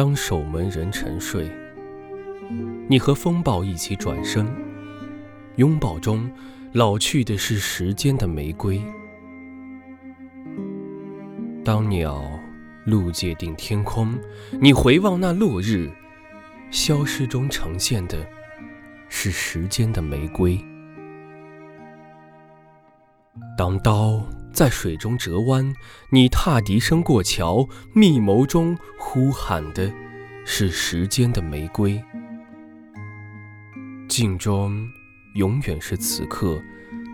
当守门人沉睡，你和风暴一起转身，拥抱中老去的是时间的玫瑰。当鸟路界定天空，你回望那落日，消失中呈现的是时间的玫瑰。当刀在水中折弯，你踏笛声过桥，密谋中呼喊的是时间的玫瑰。镜中永远是此刻，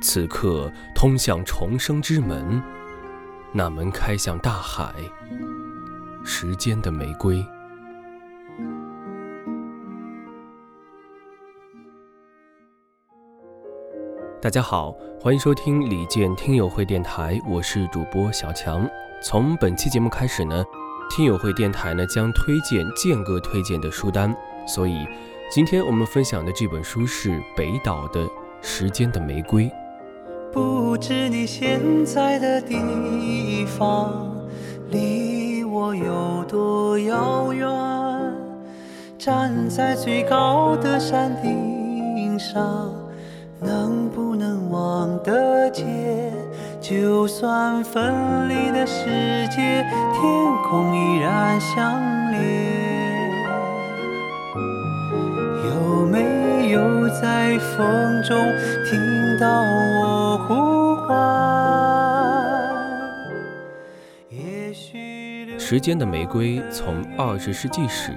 此刻通向重生之门。那门开向大海，时间的玫瑰。大家好，欢迎收听李健听友会电台，我是主播小强。从本期节目开始呢，听友会电台呢将推荐健哥推荐的书单，所以今天我们分享的这本书是北岛的《时间的玫瑰》。不知你现在的地方离我有多遥远？站在最高的山顶上，能不能望得见？就算分离的世界，天空依然相连。有没有在风中听到我呼唤？也许？时间的玫瑰从二十世纪始，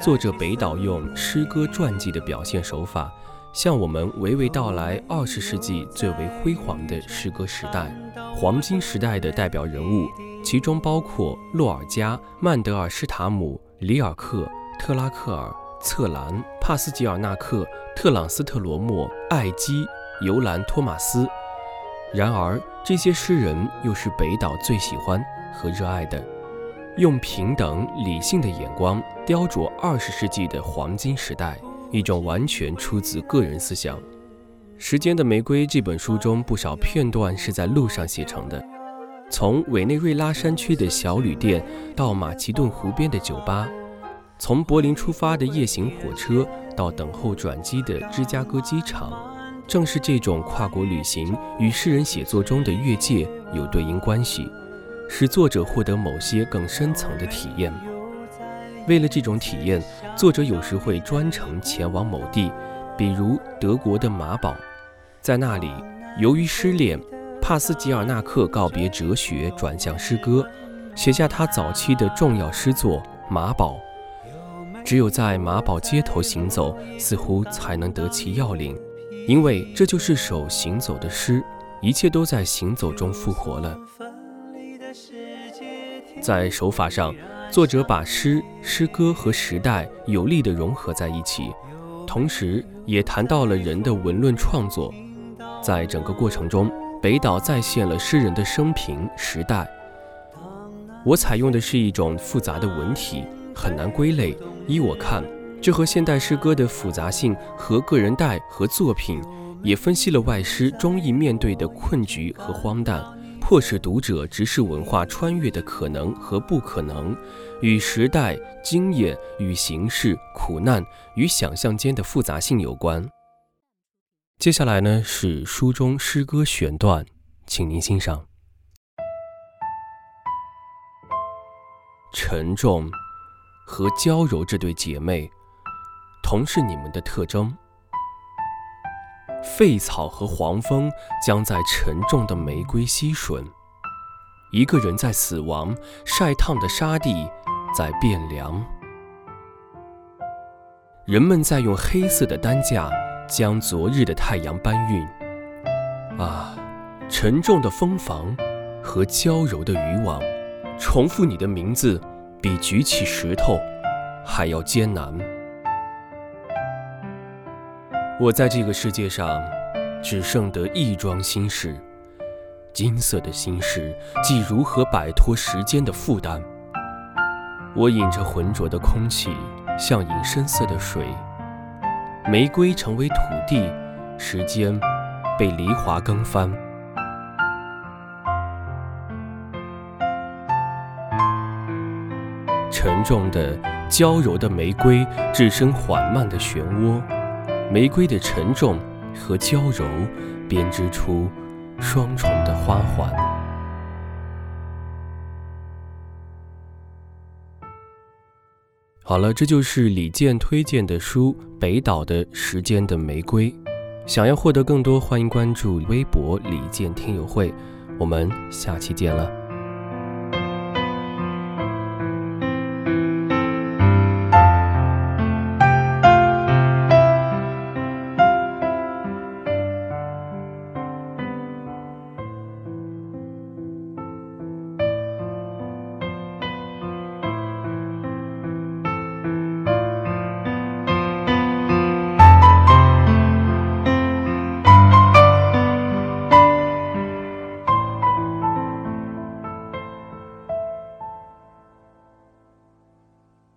作者北岛用诗歌传记的表现手法，向我们娓娓道来二十世纪最为辉煌的诗歌时代，黄金时代的代表人物，其中包括洛尔加、曼德尔施塔姆、里尔克、特拉克尔、策兰、帕斯吉尔纳克、特朗斯特罗莫、艾基、尤兰托马斯。然而，这些诗人又是北岛最喜欢和热爱的。用平等理性的眼光雕琢二十世纪的黄金时代，一种完全出自个人思想。《时间的玫瑰》这本书中不少片段是在路上写成的，从委内瑞拉山区的小旅店到马其顿湖边的酒吧，从柏林出发的夜行火车到等候转机的芝加哥机场，正是这种跨国旅行与诗人写作中的越界有对应关系。使作者获得某些更深层的体验。为了这种体验，作者有时会专程前往某地，比如德国的马堡。在那里，由于失恋，帕斯吉尔纳克告别哲学，转向诗歌，写下他早期的重要诗作《马堡》。只有在马堡街头行走，似乎才能得其要领，因为这就是首行走的诗，一切都在行走中复活了。在手法上，作者把诗、诗歌和时代有力地融合在一起，同时也谈到了人的文论创作。在整个过程中，北岛再现了诗人的生平、时代。我采用的是一种复杂的文体，很难归类。依我看，这和现代诗歌的复杂性和个人代和作品，也分析了外师中意面对的困局和荒诞。迫使读者直视文化穿越的可能和不可能，与时代经验与形式苦难与想象间的复杂性有关。接下来呢是书中诗歌选段，请您欣赏。沉重和娇柔这对姐妹，同是你们的特征。废草和黄蜂将在沉重的玫瑰吸吮。一个人在死亡，晒烫的沙地在变凉。人们在用黑色的担架将昨日的太阳搬运。啊，沉重的蜂房和娇柔的渔网，重复你的名字比举起石头还要艰难。我在这个世界上，只剩得一桩心事，金色的心事，即如何摆脱时间的负担。我饮着浑浊的空气，像饮深色的水。玫瑰成为土地，时间被梨花更翻。沉重的、娇柔的玫瑰置身缓慢的漩涡，玫瑰的沉重和娇柔编织出双重的花环。好了，这就是李健推荐的书《北岛的时间的玫瑰》。想要获得更多，欢迎关注微博“李健听友会”。我们下期见了。